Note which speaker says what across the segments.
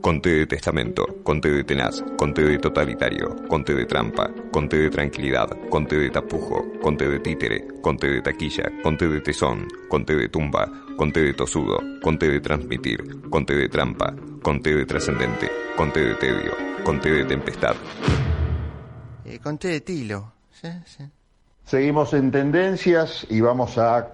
Speaker 1: Conte de testamento, conte de tenaz, conte de totalitario, conte de trampa, conte de tranquilidad, conte de tapujo, conte de títere, conte de taquilla, conte de tesón, conte de tumba, conte de tosudo, conte de transmitir, conte de trampa, conte de trascendente, conte de tedio, conte de tempestad.
Speaker 2: Eh, conté de tilo. Sí, sí.
Speaker 3: Seguimos en tendencias y vamos a eh,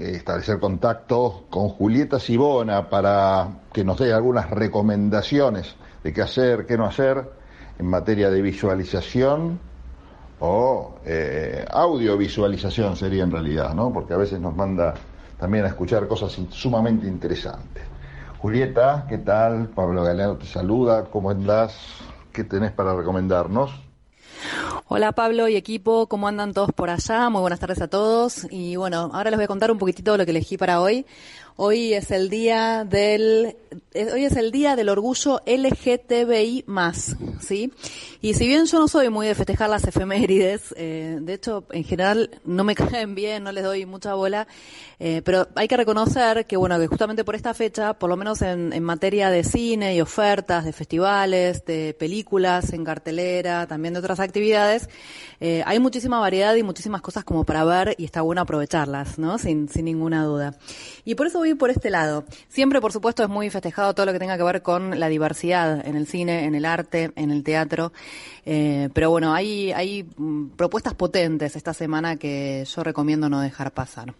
Speaker 3: establecer contacto con Julieta Sibona para que nos dé algunas recomendaciones de qué hacer, qué no hacer en materia de visualización o eh, audiovisualización sería en realidad, ¿no? Porque a veces nos manda también a escuchar cosas sumamente interesantes. Julieta, ¿qué tal? Pablo Galeano te saluda, ¿cómo andás? ¿Qué tenés para recomendarnos?
Speaker 4: Hola Pablo y equipo, ¿cómo andan todos por allá? Muy buenas tardes a todos. Y bueno, ahora les voy a contar un poquitito lo que elegí para hoy. Hoy es el día del, eh, hoy es el día del orgullo LGTBI ¿sí? Y si bien yo no soy muy de festejar las efemérides, eh, de hecho, en general no me caen bien, no les doy mucha bola, eh, pero hay que reconocer que bueno, que justamente por esta fecha, por lo menos en, materia de cine y ofertas, de festivales, de películas en cartelera, también de otras actividades, hay muchísima variedad y muchísimas cosas como para ver y está bueno aprovecharlas, ¿no? Sin, sin ninguna duda. Y por eso voy por este lado. Siempre, por supuesto, es muy festejado todo lo que tenga que ver con la diversidad en el cine, en el arte, en el teatro. Eh, pero bueno, hay, hay mm, propuestas potentes esta semana que yo recomiendo no dejar pasar.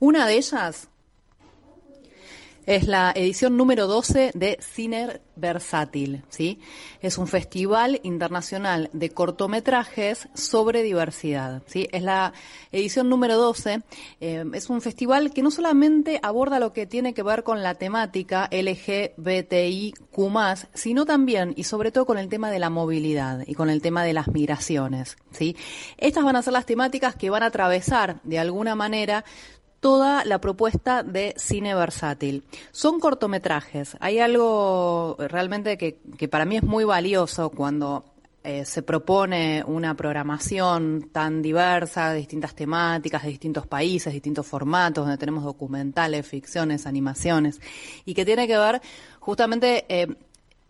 Speaker 4: Una de ellas es la edición número 12 de Cine Versátil, ¿sí? Es un festival internacional de cortometrajes sobre diversidad, ¿sí? Es la edición número 12. eh, es un festival que no solamente aborda lo que tiene que ver con la temática LGBTIQ+, sino también y sobre todo con el tema de la movilidad y con el tema de las migraciones, ¿sí? Estas van a ser las temáticas que van a atravesar de alguna manera toda la propuesta de cine versátil. Son cortometrajes. Hay algo realmente que, para mí es muy valioso cuando eh, se propone una programación tan diversa, de distintas temáticas, de distintos países, distintos formatos, donde tenemos documentales, ficciones, animaciones, y que tiene que ver justamente eh,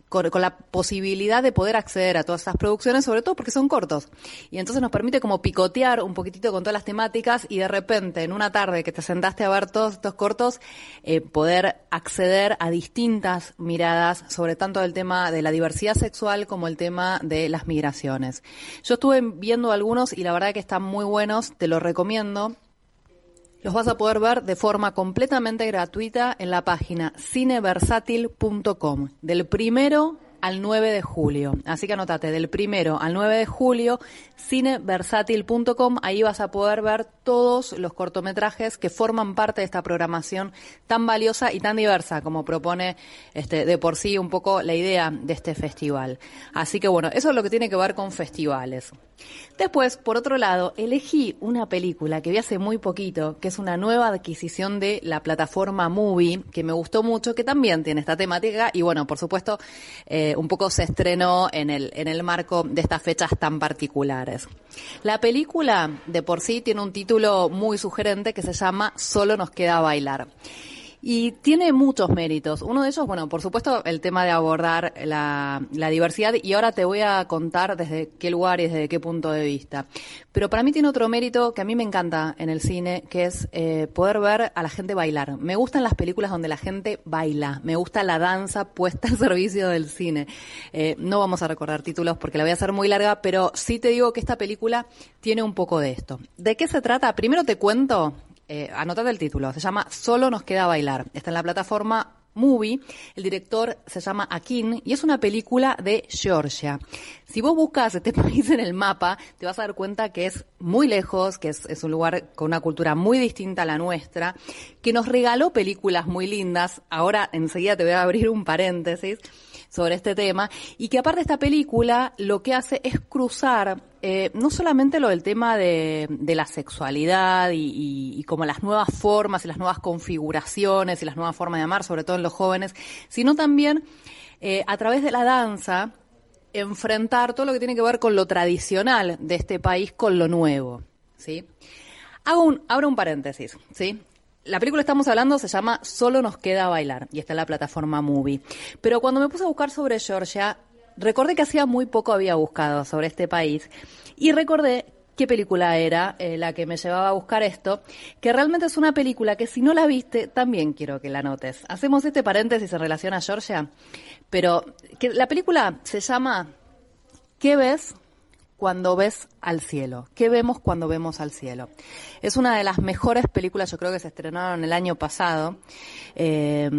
Speaker 4: con, la posibilidad de poder acceder a todas estas producciones, sobre todo porque son cortos. Y entonces nos permite como picotear un poquitito con todas las temáticas y de repente en una tarde que te sentaste a ver todos estos cortos, eh, poder acceder a distintas miradas sobre tanto el tema de la diversidad sexual como el tema de las migraciones. Yo estuve viendo algunos y la verdad que están muy buenos, te los recomiendo. Los vas a poder ver de forma completamente gratuita en la página cineversátil.com del primero al 9 de julio. Así que anotate, del primero al 9 de julio, cineversátil.com, ahí vas a poder ver todos los cortometrajes que forman parte de esta programación tan valiosa y tan diversa como propone este, de por sí un poco la idea de este festival. Así que bueno, eso es lo que tiene que ver con festivales. Después, por otro lado, elegí una película que vi hace muy poquito, que es una nueva adquisición de la plataforma Movie, que me gustó mucho, que también tiene esta temática y bueno, por supuesto, eh, un poco se estrenó en el, en el marco de estas fechas tan particulares. La película de por sí tiene un título muy sugerente que se llama Solo nos queda bailar. Y tiene muchos méritos. Uno de ellos, bueno, por supuesto, el tema de abordar la, diversidad y ahora te voy a contar desde qué lugar y desde qué punto de vista. Pero para mí tiene otro mérito que a mí me encanta en el cine, que es eh, poder ver a la gente bailar. Me gustan las películas donde la gente baila, me gusta la danza puesta al servicio del cine. Eh, no vamos a recordar títulos porque la voy a hacer muy larga, pero sí te digo que esta película tiene un poco de esto. ¿De qué se trata? Primero te cuento eh, anotate el título, se llama Solo nos queda bailar. Está en la plataforma Movie, el director se llama Akin y es una película de Georgia. Si vos buscas este país en el mapa, te vas a dar cuenta que es muy lejos, que es un lugar con una cultura muy distinta a la nuestra, que nos regaló películas muy lindas. Ahora enseguida te voy a abrir un paréntesis sobre este tema, y que aparte esta película lo que hace es cruzar eh, no solamente lo del tema de, la sexualidad y, como las nuevas formas y las nuevas configuraciones y las nuevas formas de amar, sobre todo en los jóvenes, sino también eh, a través de la danza enfrentar todo lo que tiene que ver con lo tradicional de este país con lo nuevo, ¿sí? Hago un, abro un paréntesis, ¿sí? La película que estamos hablando se llama Solo nos queda bailar y está en la plataforma Movie. Pero cuando me puse a buscar sobre Georgia, recordé que hacía muy poco había buscado sobre este país y recordé qué película era eh, la que me llevaba a buscar esto, que realmente es una película que si no la viste, también quiero que la notes. Hacemos este paréntesis en relación a Georgia, pero que la película se llama ¿Qué ves cuando ves al cielo? ¿Qué vemos cuando vemos al cielo? Es una de las mejores películas, yo creo que se estrenaron el año pasado. Eh,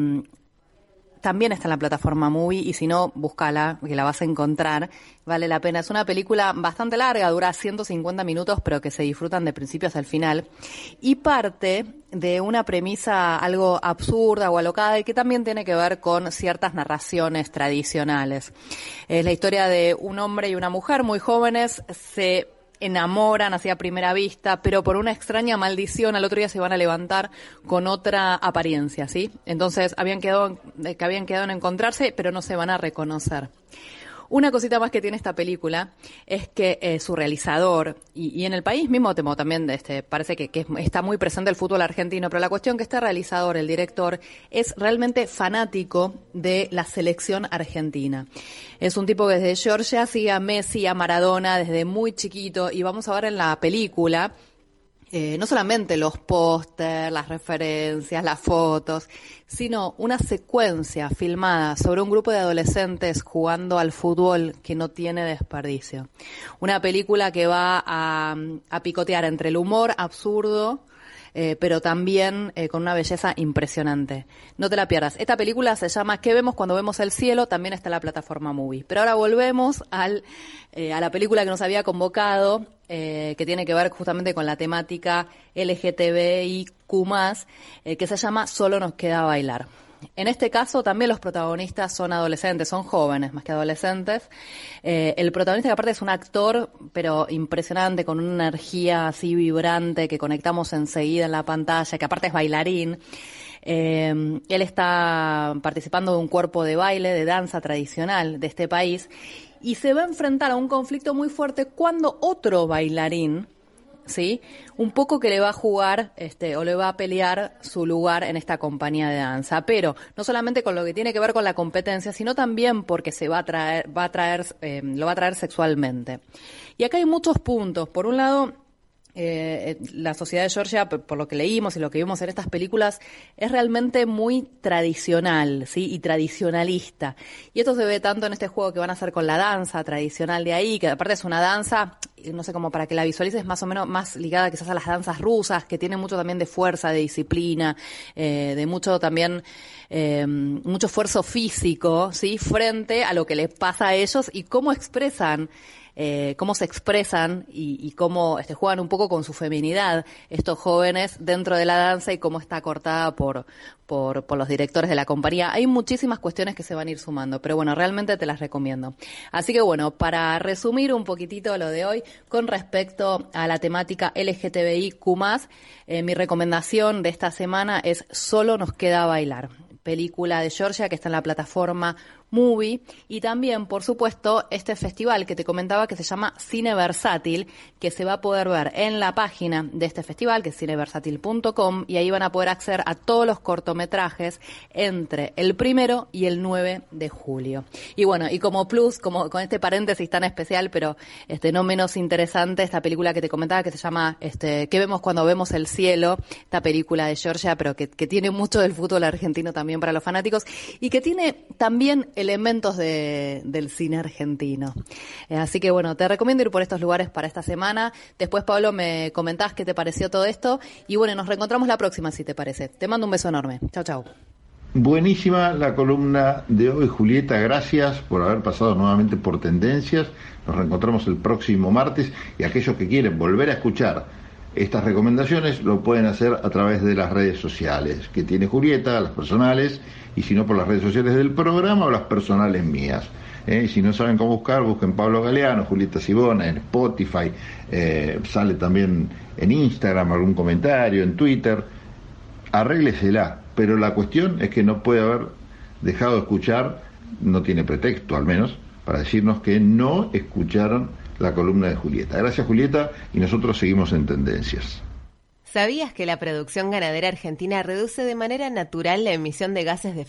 Speaker 4: también está en la plataforma Movie y si no, búscala, que la vas a encontrar. Vale la pena. Es una película bastante larga, dura 150 minutos, pero que se disfrutan de principio hasta el final. Y parte de una premisa algo absurda o alocada y que también tiene que ver con ciertas narraciones tradicionales. Es la historia de un hombre y una mujer muy jóvenes, se enamoran así a primera vista, pero por una extraña maldición al otro día se van a levantar con otra apariencia, ¿sí? Entonces habían quedado, que habían quedado en encontrarse, pero no se van a reconocer. Una cosita más que tiene esta película es que eh, su realizador, y, en el país mismo temo también este, parece que, está muy presente el fútbol argentino, pero la cuestión que este realizador, el director, es realmente fanático de la selección argentina. Es un tipo que desde Georgia sigue a Messi, a Maradona desde muy chiquito, y vamos a ver en la película eh, no solamente los pósters, las referencias, las fotos, sino una secuencia filmada sobre un grupo de adolescentes jugando al fútbol que no tiene desperdicio. Una película que va a, picotear entre el humor absurdo, eh, pero también eh, con una belleza impresionante. No te la pierdas. Esta película se llama ¿Qué vemos cuando vemos el cielo? También está en la plataforma Movie. Pero ahora volvemos al, a la película que nos había convocado, que tiene que ver justamente con la temática LGTBIQ+, que se llama Solo nos queda bailar. En este caso también los protagonistas son adolescentes, son jóvenes más que adolescentes. Eh, el protagonista que aparte es un actor, pero impresionante, con una energía así vibrante que conectamos enseguida en la pantalla, que aparte es bailarín. Eh, él está participando de un cuerpo de baile, de danza tradicional de este país, y se va a enfrentar a un conflicto muy fuerte cuando otro bailarín, ¿sí? Un poco que le va a jugar este, o le va a pelear su lugar en esta compañía de danza, pero no solamente con lo que tiene que ver con la competencia, sino también porque se va a traer, va a traer, eh, lo va a traer sexualmente. Y acá hay muchos puntos. Por un lado, eh, la sociedad de Georgia, por lo que leímos y lo que vimos en estas películas, es realmente muy tradicional, ¿sí? Y tradicionalista. Y esto se ve tanto en este juego que van a hacer con la danza tradicional de ahí, que aparte es una danza, no sé, como para que la visualices más o menos más ligada quizás a las danzas rusas, que tiene mucho también de fuerza, de disciplina, eh, de mucho también, eh, mucho esfuerzo físico, ¿sí? Frente a lo que les pasa a ellos y cómo expresan eh, cómo se expresan y, cómo este, juegan un poco con su feminidad estos jóvenes dentro de la danza y cómo está cortada por, por, los directores de la compañía. Hay muchísimas cuestiones que se van a ir sumando, pero bueno, realmente te las recomiendo. Así que bueno, para resumir un poquitito lo de hoy con respecto a la temática LGTBIQ+, eh, mi recomendación de esta semana es Solo nos queda bailar película de Georgia que está en la plataforma Movie y también, por supuesto, este festival que te comentaba que se llama Cine Versátil, que se va a poder ver en la página de este festival, que es cineversátil.com, y ahí van a poder acceder a todos los cortometrajes entre el primero y el 9 de julio. Y bueno, y como plus, como con este paréntesis tan especial, pero este no menos interesante, esta película que te comentaba que se llama este ¿Qué vemos cuando vemos el cielo? Esta película de Georgia, pero que, que tiene mucho del fútbol argentino también para los fanáticos y que tiene también elementos de, del cine argentino. Eh, así que bueno, te recomiendo ir por estos lugares para esta semana. Después, Pablo, me comentás qué te pareció todo esto. Y bueno, nos reencontramos la próxima, si te parece. Te mando un beso enorme. Chao, chao.
Speaker 3: Buenísima la columna de hoy, Julieta. Gracias por haber pasado nuevamente por Tendencias. Nos reencontramos el próximo martes y aquellos que quieren volver a escuchar estas recomendaciones lo pueden hacer a través de las redes sociales que tiene Julieta, las personales, y si no por las redes sociales del programa o las personales mías. ¿eh? Y si no saben cómo buscar, busquen Pablo Galeano, Julieta Sibona, en Spotify, eh, sale también en Instagram algún comentario, en Twitter. Arréglesela, pero la cuestión es que no puede haber dejado de escuchar, no tiene pretexto al menos, para decirnos que no escucharon la columna de Julieta. Gracias Julieta y nosotros seguimos en tendencias.
Speaker 5: ¿Sabías que la producción ganadera argentina reduce de manera natural la emisión de gases de efecto